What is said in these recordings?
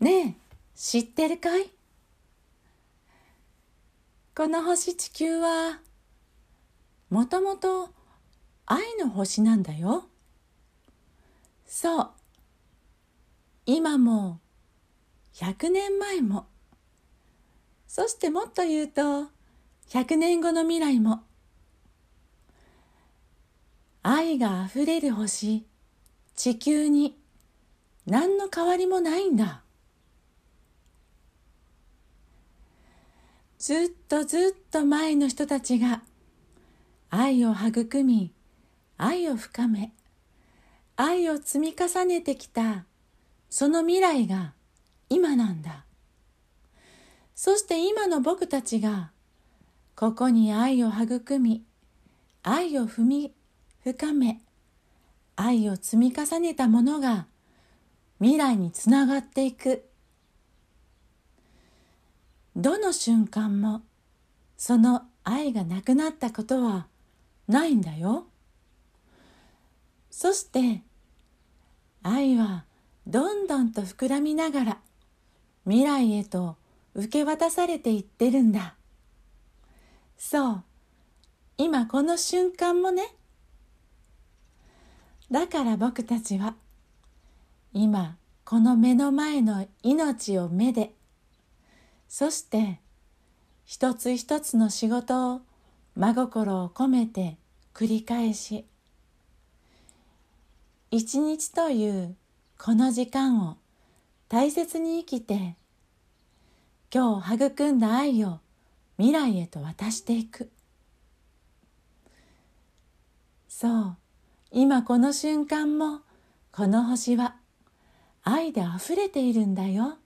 ねえ知ってるかい？この星地球はもともと愛の星なんだよ。そう。今も100年前も。そしてもっと言うと100年後の未来も。愛があふれる星地球に何の変わりもないんだ。ずっとずっと前の人たちが愛を育み愛を深め愛を積み重ねてきたその未来が今なんだ。そして今の僕たちがここに愛を育み愛を踏み深め愛を積み重ねたものが未来につながっていく。どの瞬間もその愛がなくなったことはないんだよ。そして愛はどんどんと膨らみながら未来へと受け渡されていってるんだ。そう今この瞬間もね。だから僕たちは今この目の前の命を目でそして一つ一つの仕事を真心を込めて繰り返し一日というこの時間を大切に生きて今日育んだ愛を未来へと渡していくそう今この瞬間もこの星は愛であふれているんだよ。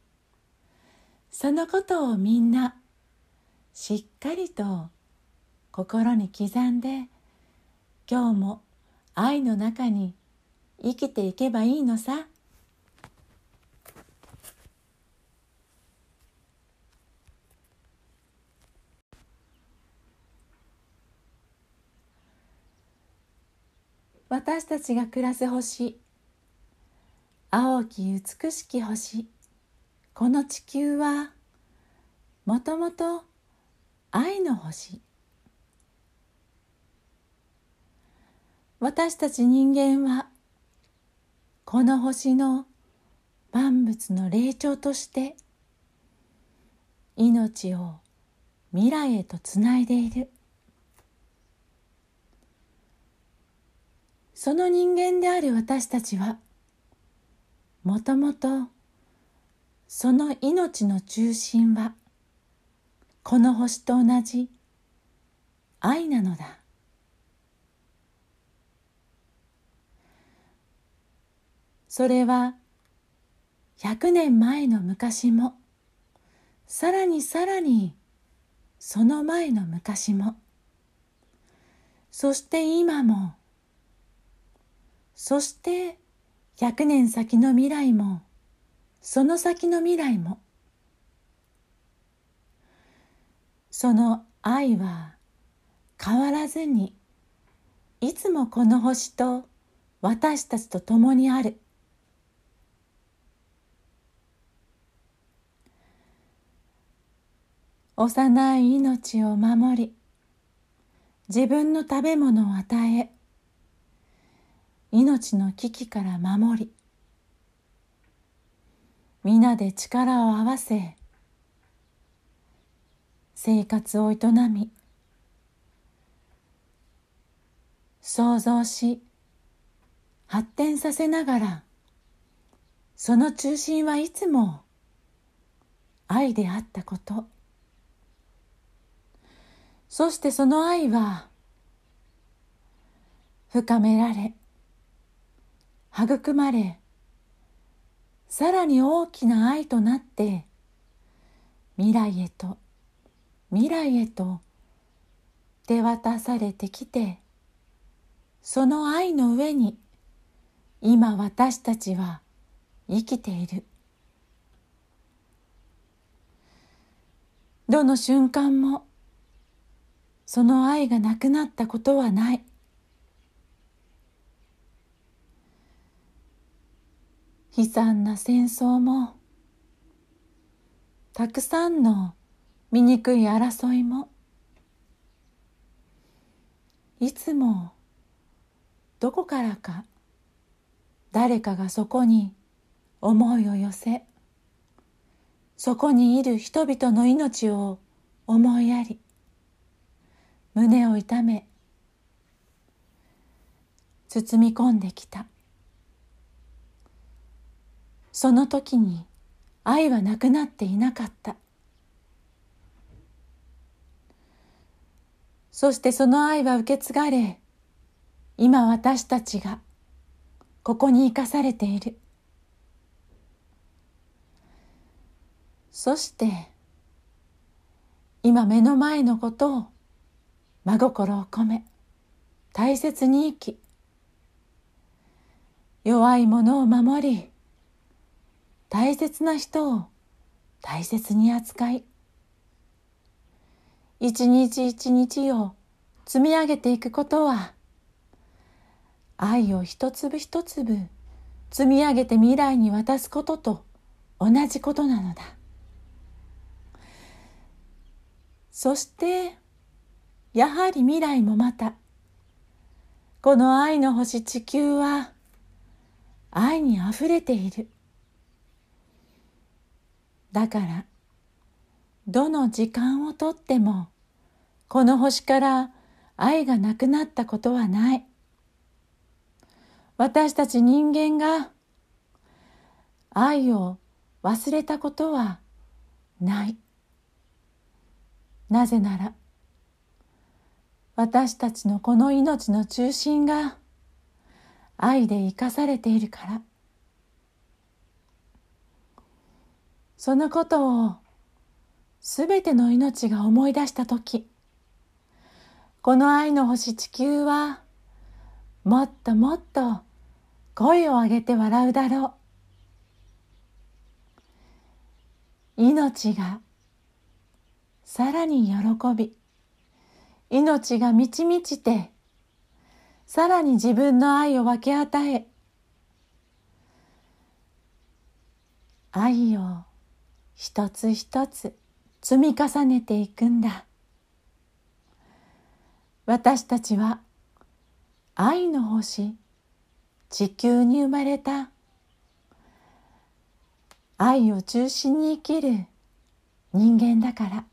そのことをみんなしっかりと心に刻んで今日も愛の中に生きていけばいいのさ。私たちが暮らす星青き美しき星この地球はもともと愛の星。私たち人間はこの星の万物の霊長として命を未来へとつないでいる。その人間である私たちはもともとその命の中心はこの星と同じ愛なのだ。それは100年前の昔もさらにさらにその前の昔も。そして今もそして100年先の未来もその先の未来も。その愛は変わらずにいつもこの星と私たちと共にある。幼い命を守り自分の食べ物を与え命の危機から守り皆で力を合わせ生活を営み創造し発展させながらその中心はいつも愛であったこと。そしてその愛は深められ育まれさらに大きな愛となって未来へと未来へと手渡されてきてその愛の上に今私たちは生きている。どの瞬間もその愛がなくなったことはない。悲惨な戦争もたくさんの醜い争いもいつもどこからか誰かがそこに思いを寄せそこにいる人々の命を思いやり胸を痛め包み込んできた。その時に愛はなくなっていなかった。そしてその愛は受け継がれ今私たちがここに生かされている。そして今目の前のことを真心を込め大切に生き弱いものを守り大切な人を大切に扱い一日一日を積み上げていくことは愛を一粒一粒積み上げて未来に渡すことと同じことなのだ。そしてやはり未来もまたこの愛の星地球は愛にあふれている。だからどの時間をとってもこの星から愛がなくなったことはない。私たち人間が愛を忘れたことはない。なぜなら私たちのこの命の中心が愛で生かされているから。そのことをすべての命が思い出したときこの愛の星地球はもっともっと声を上げて笑うだろう。命がさらに喜び命が満ち満ちてさらに自分の愛を分け与え愛を一つ一つ積み重ねていくんだ。私たちは愛の星地球に生まれた。愛を中心に生きる人間だから。